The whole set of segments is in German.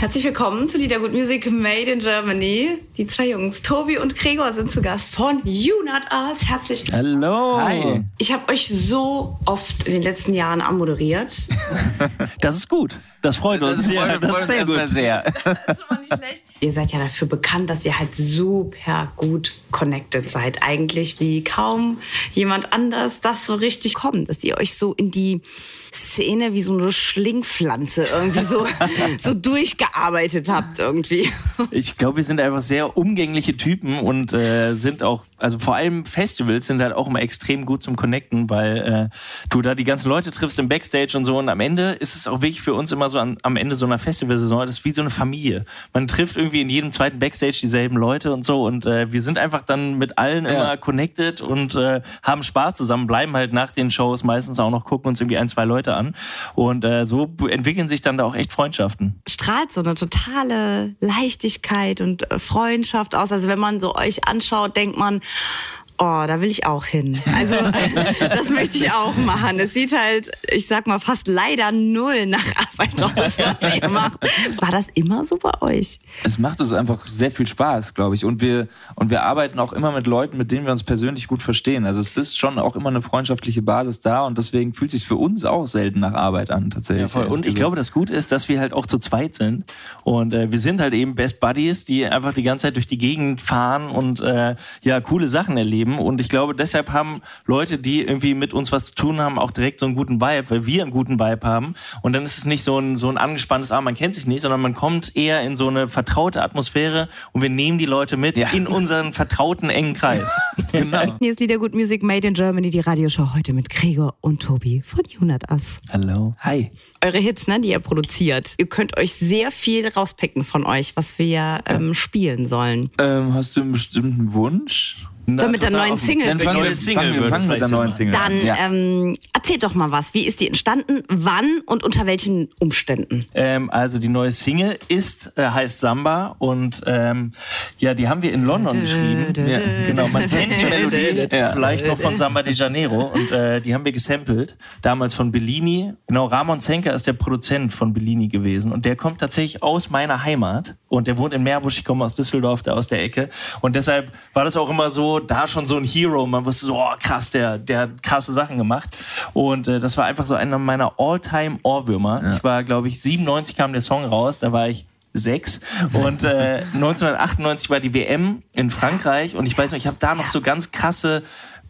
Herzlich willkommen zu Liedergut Music Made in Germany. Die zwei Jungs, Tobi und Gregor, sind zu Gast von You Not Us. Herzlich willkommen. Hallo. Hi. Ich habe euch so oft in den letzten Jahren anmoderiert. Das ist gut. Das freut uns. Das, ja, das ist sehr gut. Sehr. Das ist schon mal nicht schlecht. Ihr seid ja dafür bekannt, dass ihr halt super gut connected seid. Eigentlich wie kaum jemand anders das so richtig kommt. Dass ihr euch so in die Szene wie so eine Schlingpflanze irgendwie so, so durchgearbeitet habt irgendwie. Ich glaube, wir sind einfach sehr umgängliche Typen und äh, sind auch, also vor allem Festivals sind halt auch immer extrem gut zum Connecten, weil äh, du da die ganzen Leute triffst im Backstage und so und am Ende ist es auch wirklich für uns immer so an, am Ende so einer Festivalsaison, das ist wie so eine Familie. Man trifft irgendwie in jedem zweiten Backstage dieselben Leute und so und äh, wir sind einfach dann mit allen ja. immer connected und äh, haben Spaß zusammen, bleiben halt nach den Shows meistens auch noch gucken uns irgendwie ein, zwei Leute Leute an. Und äh, so entwickeln sich dann da auch echt Freundschaften. Strahlt so eine totale Leichtigkeit und äh, Freundschaft aus. Also wenn man so euch anschaut, denkt man, oh, da will ich auch hin. Also das möchte ich auch machen. Es sieht halt, ich sag mal, fast leider null nach Arbeit aus, was ihr macht. War das immer so bei euch? Es macht uns einfach sehr viel Spaß, glaube ich. Und wir, und wir arbeiten auch immer mit Leuten, mit denen wir uns persönlich gut verstehen. Also es ist schon auch immer eine freundschaftliche Basis da und deswegen fühlt es sich für uns auch selten nach Arbeit an, tatsächlich. Ja, und ich glaube, das Gute ist, dass wir halt auch zu zweit sind. Und äh, wir sind halt eben Best Buddies, die einfach die ganze Zeit durch die Gegend fahren und äh, ja, coole Sachen erleben geben. Und ich glaube, deshalb haben Leute, die irgendwie mit uns was zu tun haben, auch direkt so einen guten Vibe, weil wir einen guten Vibe haben. Und dann ist es nicht so ein, so ein angespanntes, ah, man kennt sich nicht, sondern man kommt eher in so eine vertraute Atmosphäre und wir nehmen die Leute mit ja. in unseren vertrauten engen Kreis. genau. Hier ist Liedergut Music Made in Germany, die Radioshow heute mit Gregor und Tobi von Unat Us. Hallo. Hi. Eure Hits, ne, die ihr produziert. Ihr könnt euch sehr viel rauspicken von euch, was wir ähm, spielen sollen. Ähm, hast du einen bestimmten Wunsch? Na, so mit der neuen Single Dann fangen wir, fangen wir, fangen mit der neuen Single Dann ja. ähm, erzählt doch mal was. Wie ist die entstanden? Wann und unter welchen Umständen? Ähm, also die neue Single ist äh, heißt Samba und ähm, ja, die haben wir in London geschrieben. Ja. Genau, man kennt die Melodie ja. vielleicht noch von Samba de Janeiro und äh, die haben wir gesampelt. Damals von Bellini. Genau, Ramon Zenker ist der Produzent von Bellini gewesen und der kommt tatsächlich aus meiner Heimat und der wohnt in Meerbusch. Ich komme aus Düsseldorf, da aus der Ecke und deshalb war das auch immer so da schon so ein Hero. Man wusste so, oh, krass, der, der hat krasse Sachen gemacht. Und äh, das war einfach so einer meiner All-Time-Ohrwürmer. Ja. Ich war, glaube ich, 97 kam der Song raus, da war ich sechs. Und äh, 1998 war die WM in Frankreich und ich weiß noch, ich habe da noch so ganz krasse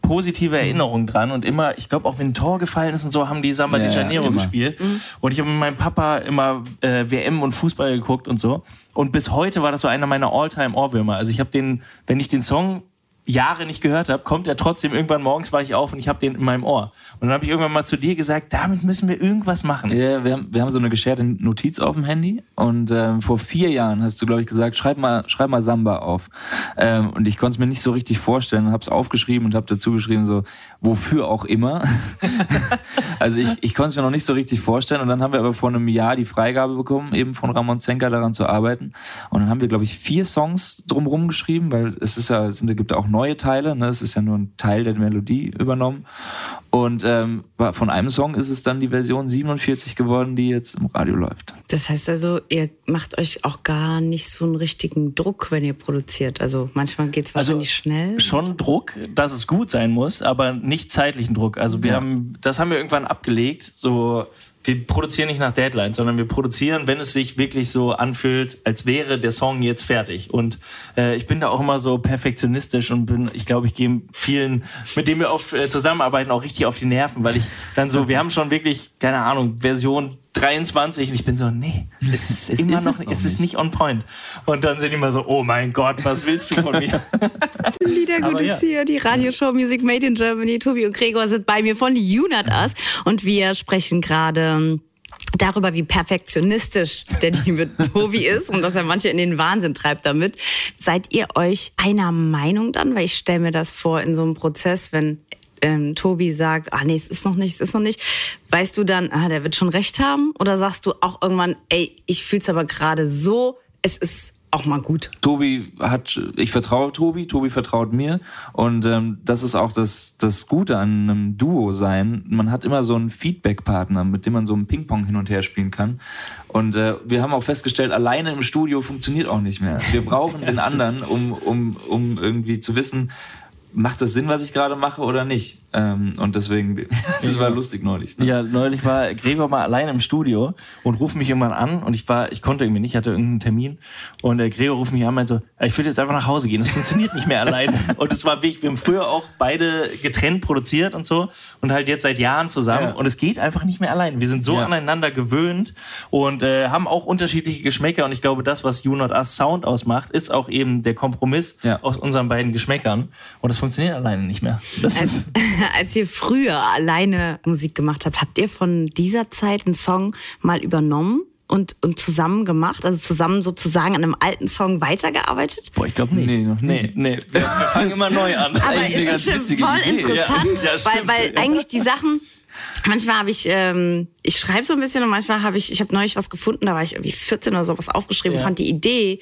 positive Erinnerungen dran und immer, ich glaube auch wenn ein Tor gefallen ist und so, haben die Samba ja, de Janeiro ja, gespielt mhm. und ich habe mit meinem Papa immer äh, WM und Fußball geguckt und so und bis heute war das so einer meiner All-Time Ohrwürmer. Also ich habe den, wenn ich den Song Jahre nicht gehört habe, kommt er trotzdem irgendwann morgens war ich auf und ich habe den in meinem Ohr. Und dann habe ich irgendwann mal zu dir gesagt, damit müssen wir irgendwas machen. Ja, wir haben, wir haben so eine gescherte Notiz auf dem Handy und ähm, vor vier Jahren hast du, glaube ich, gesagt, schreib mal, schreib mal Samba auf. Ähm, und ich konnte es mir nicht so richtig vorstellen, habe es aufgeschrieben und habe dazu geschrieben, so, wofür auch immer. also ich, ich konnte es mir noch nicht so richtig vorstellen. Und dann haben wir aber vor einem Jahr die Freigabe bekommen, eben von Ramon Zenker daran zu arbeiten. Und dann haben wir, glaube ich, vier Songs drumherum geschrieben, weil es ist ja, es gibt auch neue Teile, ne? es ist ja nur ein Teil der Melodie übernommen. Und ähm, von einem Song ist es dann die Version 47 geworden, die jetzt im Radio läuft. Das heißt also, ihr macht euch auch gar nicht so einen richtigen Druck, wenn ihr produziert. Also manchmal geht es also wahrscheinlich also schnell. Schon Druck, dass es gut sein muss, aber nicht zeitlichen Druck. Also wir ja. haben, das haben wir irgendwann abgelegt. So wir produzieren nicht nach Deadline, sondern wir produzieren, wenn es sich wirklich so anfühlt, als wäre der Song jetzt fertig. Und äh, ich bin da auch immer so perfektionistisch und bin, ich glaube, ich gehe vielen, mit denen wir oft äh, zusammenarbeiten, auch richtig auf die Nerven, weil ich dann so, wir haben schon wirklich, keine Ahnung, Version 23 und ich bin so, nee, es ist, es immer ist noch, es, es ist nicht on point. Und dann sind die immer so, oh mein Gott, was willst du von mir? Liedergut ist ja. hier, die Radioshow Music Made in Germany. Tobi und Gregor sind bei mir von Unat Us und wir sprechen gerade darüber, wie perfektionistisch der liebe Tobi ist und dass er manche in den Wahnsinn treibt damit. Seid ihr euch einer Meinung dann? Weil ich stelle mir das vor in so einem Prozess, wenn ähm, Tobi sagt, ah nee, es ist noch nicht, es ist noch nicht, weißt du dann, ah, der wird schon recht haben? Oder sagst du auch irgendwann, ey, ich fühl's aber gerade so, es ist auch mal gut. Tobi hat, ich vertraue Tobi, Tobi vertraut mir und ähm, das ist auch das, das Gute an einem Duo sein. Man hat immer so einen Feedback-Partner, mit dem man so ein Ping-Pong hin und her spielen kann. Und äh, wir haben auch festgestellt, alleine im Studio funktioniert auch nicht mehr. Wir brauchen den anderen, um, um, um irgendwie zu wissen, macht das Sinn, was ich gerade mache oder nicht? Ähm, und deswegen, das war lustig neulich. Ne? Ja, neulich war Gregor mal alleine im Studio und ruft mich irgendwann an und ich war, ich konnte irgendwie nicht, hatte irgendeinen Termin und der Gregor ruft mich an und meinte so, ich will jetzt einfach nach Hause gehen, das funktioniert nicht mehr alleine. Und es war wirklich, wir haben früher auch beide getrennt produziert und so und halt jetzt seit Jahren zusammen ja. und es geht einfach nicht mehr allein. Wir sind so ja. aneinander gewöhnt und äh, haben auch unterschiedliche Geschmäcker und ich glaube, das, was You Not Us Sound ausmacht, ist auch eben der Kompromiss ja. aus unseren beiden Geschmäckern und das funktioniert alleine nicht mehr. Das als, als ihr früher alleine Musik gemacht habt, habt ihr von dieser Zeit einen Song mal übernommen? und, und zusammen gemacht, also zusammen sozusagen an einem alten Song weitergearbeitet? Boah, ich glaube nicht. Nee, noch nee, nee. Wir, wir fangen immer neu an. Aber ist schon voll Idee. interessant, ja. Ja, stimmt, weil, weil ja. eigentlich die Sachen, manchmal habe ich, ähm, ich schreibe so ein bisschen und manchmal habe ich, ich habe neulich was gefunden, da war ich irgendwie 14 oder sowas aufgeschrieben, fand die Idee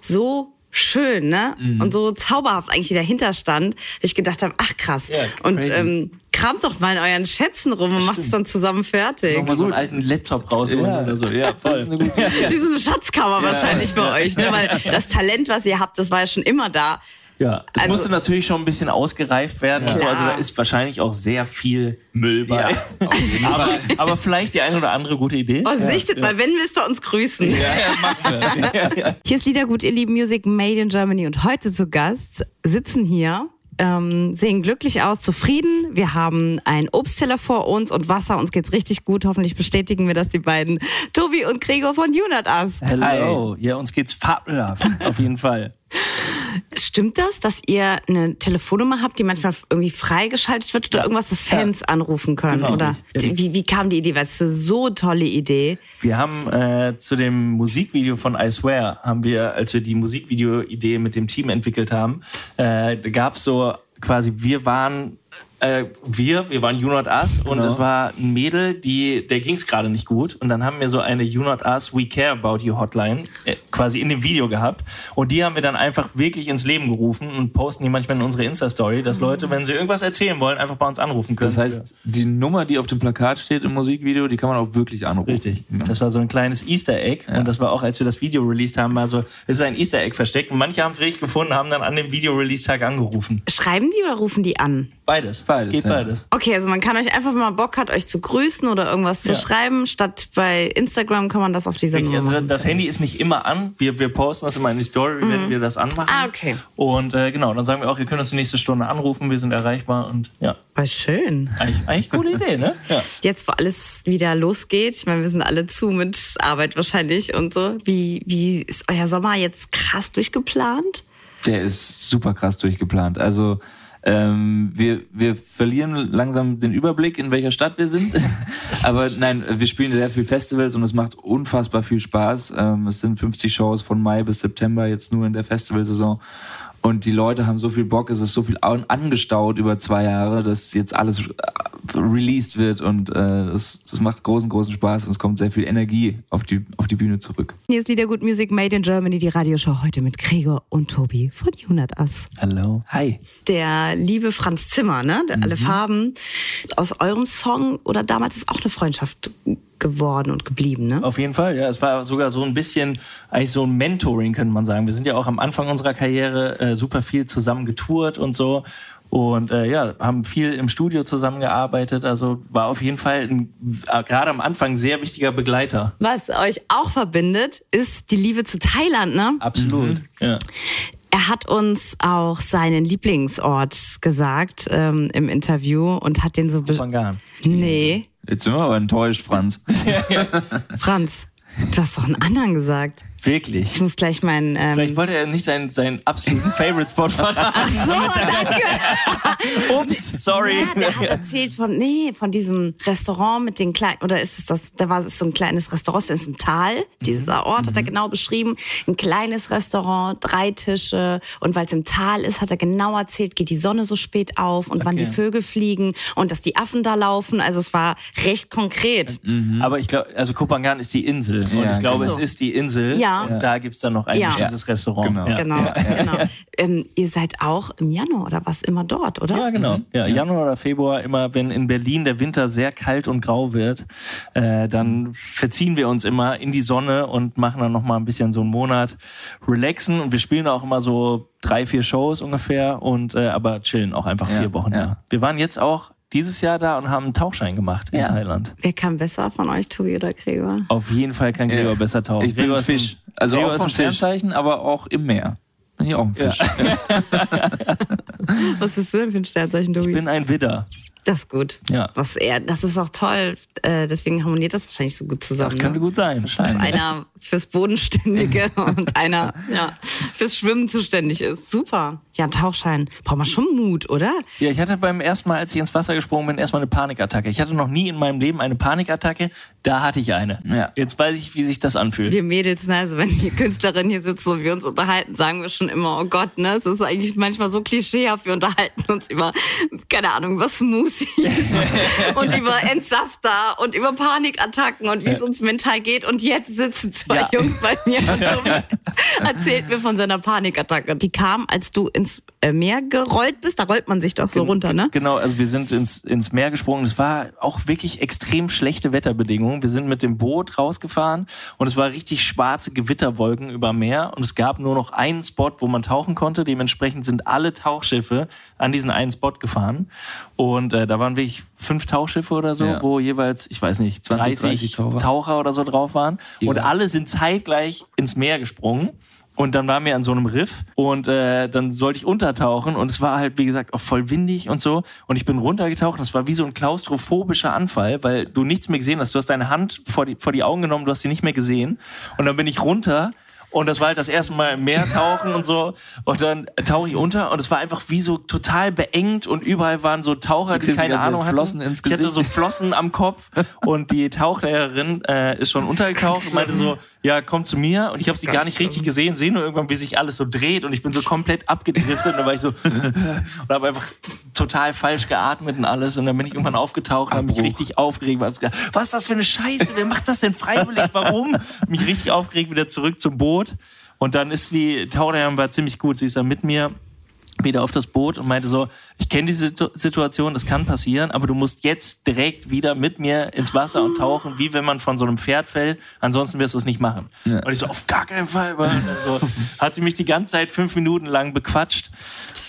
so schön, ne? Mhm. Und so zauberhaft eigentlich dahinter stand, ich gedacht habe, ach krass. Ja, und ähm, kramt doch mal in euren Schätzen rum und macht es dann zusammen fertig. Nochmal so einen alten Laptop rausholen ja. oder so. Ja, voll. Das ist, eine gute Idee. das ist wie so eine Schatzkammer ja. wahrscheinlich für euch, ne? Weil das Talent, was ihr habt, das war ja schon immer da. Ja, es also, musste natürlich schon ein bisschen ausgereift werden. Ja. So. Also da ist wahrscheinlich auch sehr viel Müll bei. Ja, aber, aber, vielleicht die eine oder andere gute Idee. Oh, sichtet ja. mal, wenn willst du uns grüßen. Ja, ja, machen wir. Hier ist Liedergut, ihr lieben Music Made in Germany und heute zu Gast sitzen hier ähm, sehen glücklich aus, zufrieden. Wir haben einen Obstteller vor uns und Wasser. Uns geht's richtig gut. Hoffentlich bestätigen wir das die beiden. Tobi und Gregor von Unit Us. Hallo. Ja, uns geht's fabelhaft. Auf jeden Fall. Stimmt das, dass ihr eine Telefonnummer habt, die manchmal irgendwie freigeschaltet wird oder irgendwas, das Fans ja. anrufen können? Genau. Oder wie, wie kam die Idee? Weil es ist so tolle Idee. Wir haben äh, zu dem Musikvideo von I Swear, haben wir, als wir die Musikvideo-Idee mit dem Team entwickelt haben, äh, da gab es so quasi, wir waren äh, wir, wir waren You Not Us und genau. es war ein Mädel, die, der ging es gerade nicht gut. Und dann haben wir so eine You Not Us, We Care About You Hotline äh, quasi in dem Video gehabt. Und die haben wir dann einfach wirklich ins Leben gerufen und posten die manchmal in unsere Insta-Story, dass mhm. Leute, wenn sie irgendwas erzählen wollen, einfach bei uns anrufen können. Das heißt, die Nummer, die auf dem Plakat steht im Musikvideo, die kann man auch wirklich anrufen. Richtig. Ja. Das war so ein kleines Easter Egg. Ja. Und das war auch, als wir das Video released haben, war so, es ist ein Easter Egg versteckt. Und manche haben es richtig gefunden, haben dann an dem Video-Release-Tag angerufen. Schreiben die oder rufen die an? Beides. Beides. Geht ja. beides. Okay, also man kann euch einfach, wenn man Bock hat, euch zu grüßen oder irgendwas ja. zu schreiben. Statt bei Instagram kann man das auf dieser Nummer also machen. Das Handy ist nicht immer an. Wir, wir posten das immer in die Story, mhm. wenn wir das anmachen. Ah, okay. Und äh, genau, dann sagen wir auch, ihr könnt uns die nächste Stunde anrufen, wir sind erreichbar und ja. War schön. Eigentlich, eigentlich coole Idee, ne? Ja. Jetzt, wo alles wieder losgeht, ich meine, wir sind alle zu mit Arbeit wahrscheinlich und so. Wie, wie ist euer Sommer jetzt krass durchgeplant? Der ist super krass durchgeplant. Also ähm, wir, wir verlieren langsam den Überblick, in welcher Stadt wir sind. Aber nein, wir spielen sehr viel Festivals und es macht unfassbar viel Spaß. Ähm, es sind 50 Shows von Mai bis September jetzt nur in der Festivalsaison. Und die Leute haben so viel Bock, es ist so viel angestaut über zwei Jahre, dass jetzt alles äh, released wird und äh, es, es macht großen, großen Spaß und es kommt sehr viel Energie auf die, auf die Bühne zurück. Hier ist Liedergut Music Made in Germany, die Radioshow heute mit Gregor und Tobi von Unit Us. Hallo. Hi. Der liebe Franz Zimmer, ne? Der mhm. alle Farben. Aus eurem Song oder damals ist auch eine Freundschaft geworden und geblieben, ne? Auf jeden Fall, ja. Es war sogar so ein bisschen eigentlich so ein Mentoring, könnte man sagen. Wir sind ja auch am Anfang unserer Karriere äh, super viel zusammen getourt und so. Und äh, ja, haben viel im Studio zusammengearbeitet. Also war auf jeden Fall ein, äh, gerade am Anfang ein sehr wichtiger Begleiter. Was euch auch verbindet, ist die Liebe zu Thailand, ne? Absolut, mhm. ja. Er hat uns auch seinen Lieblingsort gesagt ähm, im Interview und hat den so. Kopangan. Nee. Jetzt sind wir aber enttäuscht, Franz. Franz, du hast doch einen anderen gesagt. Wirklich. Ich muss gleich meinen. Ähm Vielleicht wollte er nicht seinen, seinen absoluten Favorite-Spot verraten. Ach so, danke. Ups, sorry. Ja, der hat erzählt von, nee, von diesem Restaurant mit den kleinen, oder ist es das, da war es so ein kleines Restaurant, ist im Tal. Dieser Ort mhm. hat er mhm. genau beschrieben. Ein kleines Restaurant, drei Tische. Und weil es im Tal ist, hat er genau erzählt, geht die Sonne so spät auf und okay. wann die Vögel fliegen und dass die Affen da laufen. Also es war recht konkret. Mhm. Aber ich glaube, also Kopangan ist die Insel. Und ja, ich glaube, so. es ist die Insel. Ja. Und da gibt es dann noch ein bestimmtes Restaurant. Genau, genau. genau. Ähm, ihr seid auch im Januar oder was immer dort, oder? Ja, genau. Mhm. Ja, Januar oder Februar, immer wenn in Berlin der Winter sehr kalt und grau wird, äh, dann verziehen wir uns immer in die Sonne und machen dann nochmal ein bisschen so einen Monat relaxen. Und wir spielen auch immer so drei, vier Shows ungefähr und äh, aber chillen auch einfach vier Wochen. Ja. Wir waren jetzt auch dieses Jahr da und haben einen Tauchschein gemacht in ja. Thailand. Wer kann besser von euch, Tobi oder Gregor? Auf jeden Fall kann Gregor ja. besser tauchen. Ich bin Gregor ein Fisch. Also Gregor auch vom Sternzeichen, aber auch im Meer. Bin ich auch ein Fisch. Ja. Was bist du denn für ein Sternzeichen, Tobi? Ich bin ein Widder. Das ist gut. Ja. Was er, das ist auch toll. Äh, deswegen harmoniert das wahrscheinlich so gut zusammen. Das könnte ne? gut sein. Dass einer fürs Bodenständige und einer ja, fürs Schwimmen zuständig ist. Super. Ja, ein Tauchschein. Braucht man schon Mut, oder? Ja, ich hatte beim ersten Mal, als ich ins Wasser gesprungen bin, erstmal eine Panikattacke. Ich hatte noch nie in meinem Leben eine Panikattacke. Da hatte ich eine. Ja. Jetzt weiß ich, wie sich das anfühlt. Wir Mädels, ne, also wenn die Künstlerin hier sitzt und wir uns unterhalten, sagen wir schon immer, oh Gott, ne, es ist eigentlich manchmal so klischeehaft. Wir unterhalten uns über, keine Ahnung, Smoothies und über Entsafter und über Panikattacken und wie es uns mental geht. Und jetzt sitzen zwei ja. Jungs bei mir und Tobi erzählt mir von seiner Panikattacke. Die kam, als du ins äh, Meer gerollt bist. Da rollt man sich doch so Gen runter, ne? Genau, also wir sind ins, ins Meer gesprungen. Es war auch wirklich extrem schlechte Wetterbedingungen. Wir sind mit dem Boot rausgefahren und es war richtig schwarze Gewitterwolken über Meer und es gab nur noch einen Spot, wo man tauchen konnte. Dementsprechend sind alle Tauchschiffe an diesen einen Spot gefahren und äh, da waren wirklich fünf Tauchschiffe oder so, ja. wo jeweils, ich weiß nicht, 20, 30 Taucher. Taucher oder so drauf waren. Ja. Und alle sind zeitgleich ins Meer gesprungen. Und dann waren wir an so einem Riff und äh, dann sollte ich untertauchen und es war halt, wie gesagt, auch voll windig und so. Und ich bin runtergetaucht. Das war wie so ein klaustrophobischer Anfall, weil du nichts mehr gesehen hast. Du hast deine Hand vor die, vor die Augen genommen, du hast sie nicht mehr gesehen. Und dann bin ich runter und das war halt das erste Mal im Meer tauchen und so. Und dann tauche ich unter und es war einfach wie so total beengt und überall waren so Taucher, die keine Ahnung hatten. Flossen ins Gesicht. Ich hatte so Flossen am Kopf und die Tauchlehrerin äh, ist schon untergetaucht und meinte so, ja, komm zu mir. Und ich habe sie gar nicht richtig gesehen, sehe nur irgendwann, wie sich alles so dreht und ich bin so komplett abgedriftet und dann war ich so und habe einfach total falsch geatmet und alles und dann bin ich irgendwann aufgetaucht und habe mich richtig aufgeregt. Was ist das für eine Scheiße? Wer macht das denn freiwillig? Warum? Mich richtig aufgeregt, wieder zurück zum Boot. Und dann ist die Taucherin war ziemlich gut. Sie ist dann mit mir wieder auf das Boot und meinte so, ich kenne diese Situation, das kann passieren, aber du musst jetzt direkt wieder mit mir ins Wasser und tauchen, wie wenn man von so einem Pferd fällt, ansonsten wirst du es nicht machen. Ja. Und ich so, auf gar keinen Fall. So, hat sie mich die ganze Zeit fünf Minuten lang bequatscht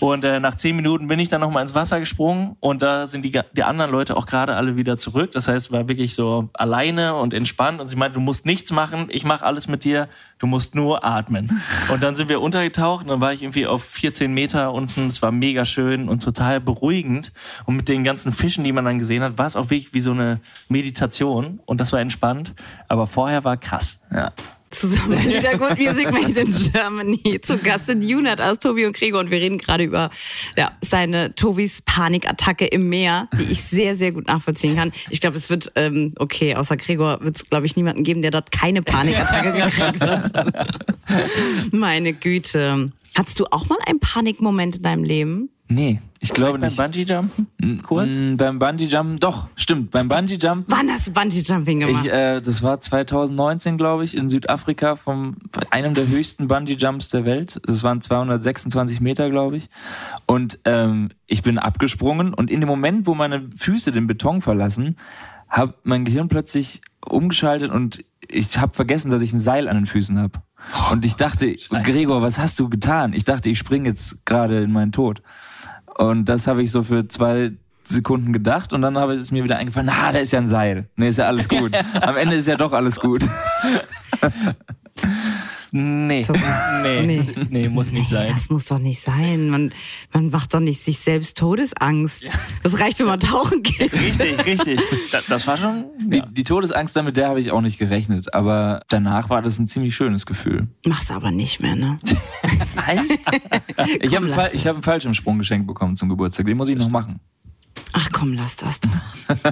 und äh, nach zehn Minuten bin ich dann nochmal ins Wasser gesprungen und da sind die, die anderen Leute auch gerade alle wieder zurück. Das heißt, war wirklich so alleine und entspannt und sie meinte, du musst nichts machen, ich mache alles mit dir, du musst nur atmen. Und dann sind wir untergetaucht und dann war ich irgendwie auf 14 Meter unten, es war mega schön und total beruhigend. Und mit den ganzen Fischen, die man dann gesehen hat, war es auch wirklich wie so eine Meditation. Und das war entspannt. Aber vorher war krass. Ja zusammen wieder Good Music Made in Germany. Zu Gast sind Junat aus Tobi und Gregor und wir reden gerade über ja, seine Tobis Panikattacke im Meer, die ich sehr, sehr gut nachvollziehen kann. Ich glaube, es wird, ähm, okay, außer Gregor wird es, glaube ich, niemanden geben, der dort keine Panikattacke gekriegt hat. Meine Güte. Hattest du auch mal einen Panikmoment in deinem Leben? Nee, ich glaube nicht. Beim Bungee-Jumpen? Hm, kurz? Mm, beim Bungee-Jumpen, doch, stimmt. Beim Bungee-Jumpen. Wann hast du Bungee-Jumping gemacht? Ich, äh, das war 2019, glaube ich, in Südafrika, von einem der höchsten Bungee-Jumps der Welt. Das waren 226 Meter, glaube ich. Und ähm, ich bin abgesprungen und in dem Moment, wo meine Füße den Beton verlassen, hat mein Gehirn plötzlich umgeschaltet und ich habe vergessen, dass ich ein Seil an den Füßen habe. Und ich dachte. Gregor, was hast du getan? Ich dachte, ich springe jetzt gerade in meinen Tod. Und das habe ich so für zwei Sekunden gedacht und dann habe ich es mir wieder eingefallen, na, da ist ja ein Seil. Nee, ist ja alles gut. Am Ende ist ja doch alles gut. Nee. nee. nee. Nee, muss nicht sein. Das muss doch nicht sein. Man, man macht doch nicht sich selbst Todesangst. Ja. Das reicht, wenn man tauchen geht. Richtig, richtig. Das, das war schon. Ja. Die, die, Todesangst, damit der habe ich auch nicht gerechnet. Aber danach war das ein ziemlich schönes Gefühl. Machst du aber nicht mehr, ne? Nein. ich habe einen, hab einen Fallschirmsprung geschenkt bekommen zum Geburtstag. Den muss ich noch machen. Ach komm, lass das doch.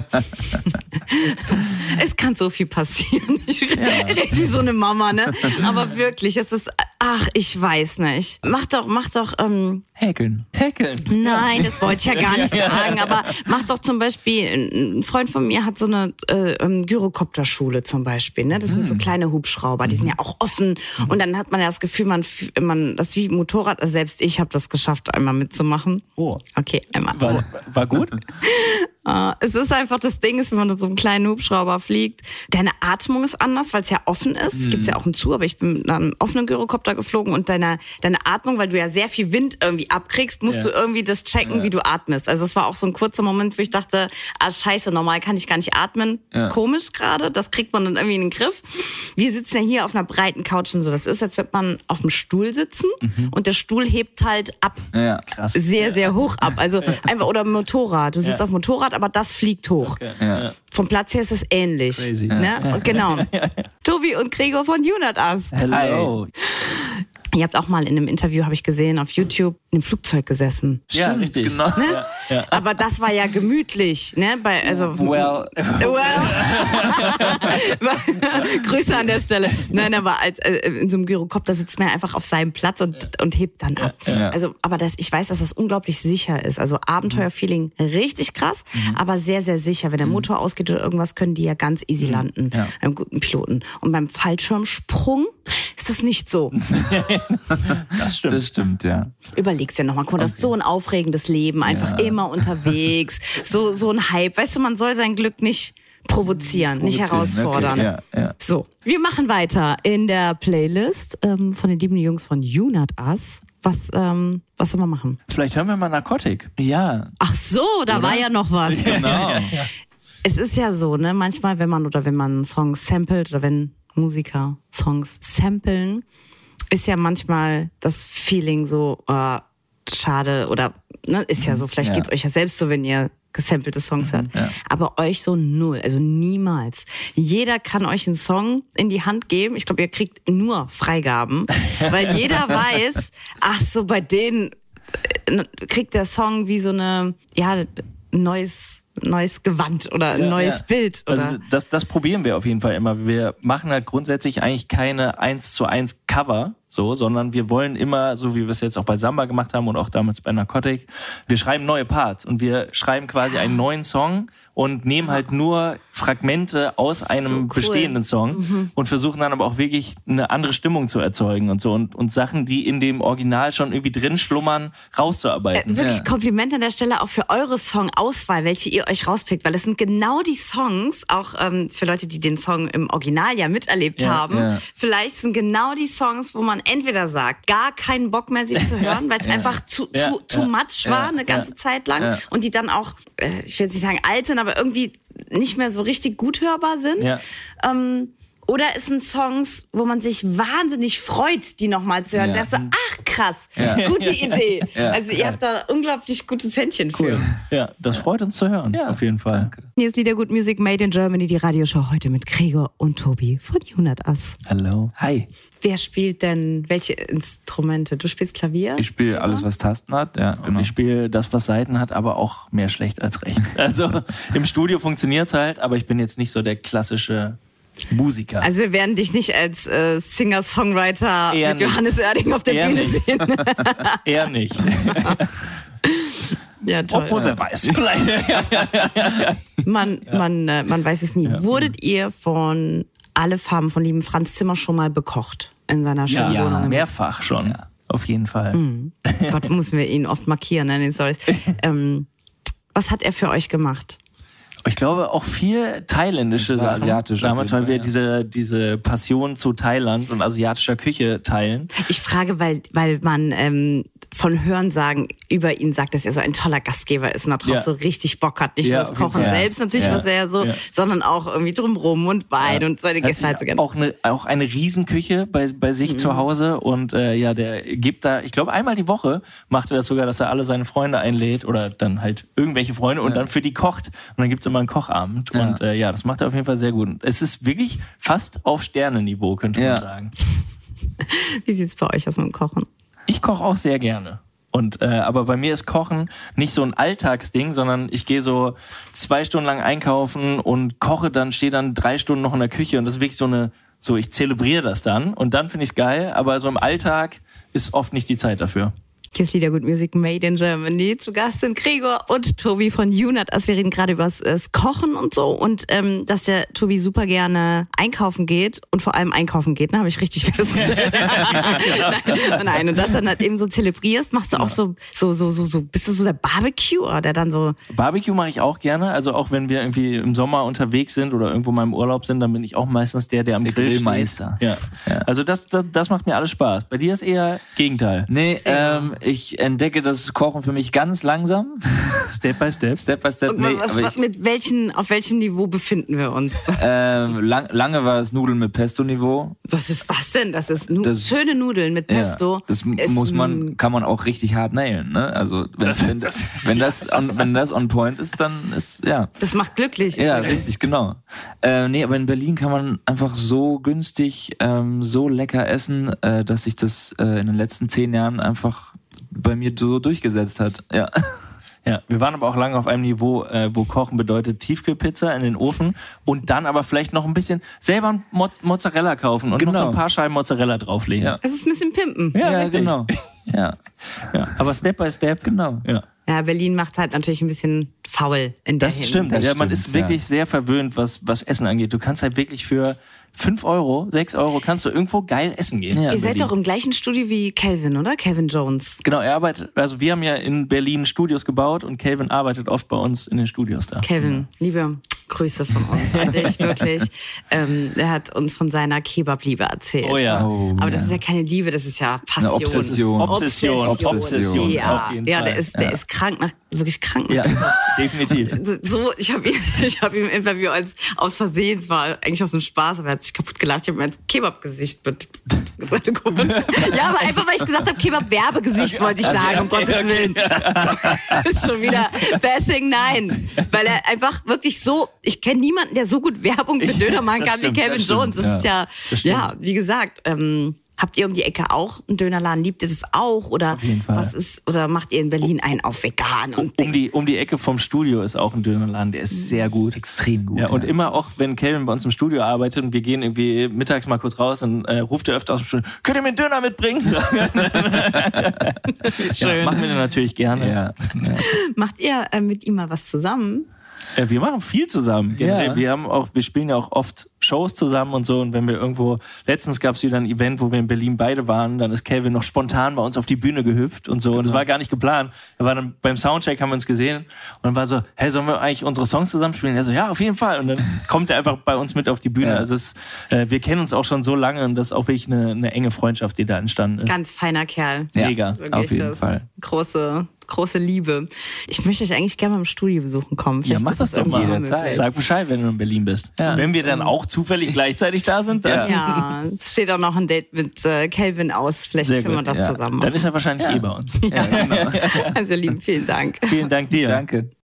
es kann so viel passieren. Ich ja. rede wie so eine Mama, ne? Aber wirklich, es ist Ach, ich weiß nicht. Mach doch, mach doch. Ähm, Häkeln. Häkeln. Nein, das wollte ich ja gar nicht sagen. Aber mach doch zum Beispiel, ein Freund von mir hat so eine äh, ähm, Gyrokopterschule zum Beispiel. Ne? Das sind so hm. kleine Hubschrauber, die sind ja auch offen. Und dann hat man ja das Gefühl, man, man das ist wie Motorrad. Also selbst ich habe das geschafft, einmal mitzumachen. Oh. Okay, einmal. War, war gut? Uh, es ist einfach das Ding, ist, wenn man in so einem kleinen Hubschrauber fliegt, deine Atmung ist anders, weil es ja offen ist. Es mhm. gibt ja auch einen zu, aber ich bin mit einem offenen Gyrokopter geflogen und deine, deine Atmung, weil du ja sehr viel Wind irgendwie abkriegst, musst ja. du irgendwie das checken, ja. wie du atmest. Also es war auch so ein kurzer Moment, wo ich dachte, ah scheiße, normal kann ich gar nicht atmen. Ja. Komisch gerade, das kriegt man dann irgendwie in den Griff. Wir sitzen ja hier auf einer breiten Couch und so. Das ist, als würde man auf dem Stuhl sitzen mhm. und der Stuhl hebt halt ab. Ja, krass. Sehr, sehr hoch ab. Also einfach, oder Motorrad. Du sitzt auf Motorrad, aber das fliegt hoch. Okay. Ja. Vom Platz her ist es ähnlich. Crazy. Ne? Ja. Genau. Tobi und Gregor von Unit Us. Hello. Ihr habt auch mal in einem Interview, habe ich gesehen, auf YouTube in einem Flugzeug gesessen. Stimmt, ja, richtig. Genau. Ne? Ja, ja. Aber das war ja gemütlich, ne? Bei, also, well. well. Grüße an der Stelle. Nein, aber als, äh, in so einem Gyrokopter sitzt man einfach auf seinem Platz und, ja. und hebt dann ab. Also, aber das, ich weiß, dass das unglaublich sicher ist. Also Abenteuerfeeling richtig krass, mhm. aber sehr, sehr sicher. Wenn der mhm. Motor ausgeht oder irgendwas, können die ja ganz easy mhm. landen. Ja. Beim guten Piloten. Und beim Fallschirmsprung ist das nicht so. das stimmt. Das stimmt, ja. Überlegst dir nochmal, okay. das so ein aufregendes Leben, einfach ja. immer unterwegs, so, so ein Hype. Weißt du, man soll sein Glück nicht provozieren, provozieren nicht herausfordern. Okay, ja, ja. So, wir machen weiter in der Playlist ähm, von den lieben Jungs von Unat Us. Was, ähm, was soll man machen? Vielleicht hören wir mal Narkotik. Ja. Ach so, da oder? war ja noch was. Genau. es ist ja so, ne, manchmal, wenn man oder wenn man einen Song samplet oder wenn Musiker Songs samplen, ist ja manchmal das Feeling so, uh, schade oder ne, ist ja so, vielleicht ja. geht's euch ja selbst so, wenn ihr gesampelte Songs hört. Ja. Aber euch so null, also niemals. Jeder kann euch einen Song in die Hand geben. Ich glaube, ihr kriegt nur Freigaben, weil jeder weiß, ach so, bei denen äh, kriegt der Song wie so eine, ja, neues neues Gewand oder ein ja, neues ja. Bild. Oder? Also das, das probieren wir auf jeden Fall immer. Wir machen halt grundsätzlich eigentlich keine eins zu eins Cover, so, sondern wir wollen immer, so wie wir es jetzt auch bei Samba gemacht haben und auch damals bei Narcotic, wir schreiben neue Parts und wir schreiben quasi einen neuen Song und nehmen halt nur Fragmente aus einem so cool. bestehenden Song mhm. und versuchen dann aber auch wirklich eine andere Stimmung zu erzeugen und so und, und Sachen, die in dem Original schon irgendwie drin schlummern, rauszuarbeiten. Äh, wirklich ja. Kompliment an der Stelle auch für eure Songauswahl, welche ihr euch rauspickt, weil es sind genau die Songs, auch ähm, für Leute, die den Song im Original ja miterlebt ja, haben, ja. vielleicht sind genau die Songs, wo man entweder sagt, gar keinen Bock mehr sie zu hören, weil es einfach zu, zu, too much war eine ganze Zeit lang und die dann auch, äh, ich will jetzt nicht sagen alt sind, aber irgendwie nicht mehr so richtig gut hörbar sind. Ja. Ähm, oder es sind Songs, wo man sich wahnsinnig freut, die nochmal zu hören. Ja. Da so, ach krass, ja. gute Idee. Ja. Also ihr habt da unglaublich gutes Händchen für. Cool. Ja, das freut uns zu hören, auf jeden Fall. Danke. Hier ist Liedergut Music Made in Germany, die Radioshow heute mit Gregor und Tobi von Unat Us. Hallo. Hi. Wer spielt denn welche Instrumente? Du spielst Klavier? Ich spiele alles, was Tasten hat. Ja, genau. Ich spiele das, was Seiten hat, aber auch mehr schlecht als recht. Also im Studio funktioniert es halt, aber ich bin jetzt nicht so der klassische Musiker. Also wir werden dich nicht als äh, Singer-Songwriter mit nicht. Johannes Oerding auf der Eher Bühne nicht. sehen. Eher nicht. Ja, toll. Obwohl, wer weiß. man, man, äh, man weiß es nie. Ja. Wurdet ihr von Alle Farben von lieben Franz Zimmer schon mal bekocht in seiner schönen ja, Wohnung? Ja, mehrfach schon. Ja. Auf jeden Fall. Mhm. Gott, müssen wir ihn oft markieren ne, in den Stories. Ähm, was hat er für euch gemacht? Ich glaube auch viel thailändische Sachen. Asiatisch. Damals, weil wir ja. diese, diese Passion zu Thailand und asiatischer Küche teilen. Ich frage, weil, weil man ähm, von Hörensagen über ihn sagt, dass er so ein toller Gastgeber ist und darauf ja. so richtig Bock hat. Nicht ja, nur das Kochen selbst natürlich, was er so, sondern auch irgendwie drumrum und Wein und seine Gäste halt so gerne. Auch eine, auch eine Riesenküche bei, bei sich mhm. zu Hause und äh, ja, der gibt da, ich glaube einmal die Woche macht er das sogar, dass er alle seine Freunde einlädt oder dann halt irgendwelche Freunde und dann für die kocht. Und dann gibt's immer immer einen Kochabend. Ja. Und äh, ja, das macht er auf jeden Fall sehr gut. Es ist wirklich fast auf Sternenniveau, könnte ja. man sagen. Wie sieht's bei euch aus mit dem Kochen? Ich koche auch sehr gerne. Und äh, aber bei mir ist Kochen nicht so ein Alltagsding, sondern ich gehe so zwei Stunden lang einkaufen und koche dann, stehe dann drei Stunden noch in der Küche und das ist wirklich so eine So, ich zelebriere das dann und dann finde ich es geil, aber so im Alltag ist oft nicht die Zeit dafür. Kiss Lieder Good Music Made in Germany. Zu Gast sind Gregor und Tobi von UNAT. Also wir reden gerade über das Kochen und so und ähm, dass der Tobi super gerne einkaufen geht und vor allem einkaufen geht, ne, habe ich richtig festgestellt. nein, nein, und das dann halt eben so zelebrierst, machst du auch so, so, so, so, so, bist du so der Barbecue, der dann so. Barbecue mache ich auch gerne. Also auch wenn wir irgendwie im Sommer unterwegs sind oder irgendwo mal im Urlaub sind, dann bin ich auch meistens der, der am der Grill Grillmeister. Ja. ja. Also das, das, das macht mir alles Spaß. Bei dir ist eher Gegenteil. Nee, ähm, ich entdecke das Kochen für mich ganz langsam. Step by step. Step by step. Nee, was, was, mit welchen, auf welchem Niveau befinden wir uns? Ähm, lang, lange war es Nudeln mit Pesto-Niveau. Was ist was denn? Das ist nu das, schöne Nudeln mit Pesto. Ja, das muss man, kann man auch richtig hart nailen. Ne? Also wenn das, wenn, das, wenn, das on, wenn das on point ist, dann ist ja. Das macht glücklich. Ja, richtig, genau. Äh, nee, aber in Berlin kann man einfach so günstig, ähm, so lecker essen, äh, dass sich das äh, in den letzten zehn Jahren einfach bei mir so durchgesetzt hat. Ja. Ja, wir waren aber auch lange auf einem Niveau, äh, wo Kochen bedeutet Tiefkühlpizza in den Ofen und dann aber vielleicht noch ein bisschen selber Mo Mozzarella kaufen und genau. noch so ein genau. paar Scheiben Mozzarella drauflegen. Ja. Das ist ein bisschen pimpen. Ja, ja genau. Ja. ja. Aber Step by Step, genau. Ja. Ja, Berlin macht halt natürlich ein bisschen faul in der Das stimmt. Das ja, man ist wirklich ja. sehr verwöhnt, was, was Essen angeht. Du kannst halt wirklich für 5 Euro, 6 Euro kannst du irgendwo geil essen gehen. Ja, Ihr seid doch im gleichen Studio wie Calvin, oder? Calvin Jones. Genau, er arbeitet, also wir haben ja in Berlin Studios gebaut und Calvin arbeitet oft bei uns in den Studios da. Calvin, liebe Grüße von uns an dich, wirklich. Ähm, er hat uns von seiner Kebab-Liebe erzählt. Oh ja. Oh, Aber das ist ja keine Liebe, das ist ja Passion. Eine Obsession. Obsession. Obsession. Obsession. Ja, ja der, ist, der ja. ist krank nach, wirklich krank nach ja, definitiv. So, ich habe ihn, ich hab ihn im Interview als aus Versehen, es war eigentlich aus dem Spaß, aber er hat sich kaputt gelacht. Ich habe mir ein Kebab-Gesicht mit, mit Ja, aber einfach, weil ich gesagt habe, Kebab-Werbegesicht wollte ich sagen, um Gottes Willen. ist schon wieder Bashing, nein. Weil er einfach wirklich so ich kenne niemanden, der so gut Werbung für Döner machen kann wie Kevin das Jones. Das ja, ist ja, ja, wie gesagt, ähm, Habt ihr um die Ecke auch einen Dönerladen? Liebt ihr das auch? Oder auf jeden Fall. was ist, oder macht ihr in Berlin einen auf vegan? Und um die, um die Ecke vom Studio ist auch ein Dönerladen, der ist sehr gut. Extrem gut. Ja, und immer auch, wenn Kevin bei uns im Studio arbeitet und wir gehen irgendwie mittags mal kurz raus, dann äh, ruft er öfter aus dem Studio, könnt ihr mir einen Döner mitbringen? Schön. Ja, machen wir natürlich gerne. Ja. Macht ihr äh, mit ihm mal was zusammen? Ja, wir machen viel zusammen. Ja. Wir haben auch, wir spielen ja auch oft Shows zusammen und so. Und wenn wir irgendwo, letztens gab es wieder ein Event, wo wir in Berlin beide waren, dann ist Kevin noch spontan bei uns auf die Bühne gehüpft und so. Genau. Und das war gar nicht geplant. Er war dann beim Soundcheck, haben wir uns gesehen und dann war so, hey, sollen wir eigentlich unsere Songs zusammen spielen? Er so, ja, auf jeden Fall. Und dann kommt er einfach bei uns mit auf die Bühne. Ja. Also es, äh, wir kennen uns auch schon so lange und das ist auch wirklich eine, eine enge Freundschaft, die da entstanden ist. Ganz feiner Kerl. Ja, Mega. Auf jeden Fall. Große, große Liebe. Ich möchte euch eigentlich gerne mal im Studio besuchen kommen. Vielleicht ja, mach das, das doch mal jederzeit. Sag Bescheid, wenn du in Berlin bist. Ja. Wenn wir dann auch zufällig gleichzeitig da sind, dann. Ja, es steht auch noch ein Date mit äh, Calvin aus. Vielleicht Sehr können wir das ja. zusammen machen. Dann ist er wahrscheinlich ja. eh bei uns. Ja, genau. Also, lieben, vielen Dank. Vielen Dank dir. Danke.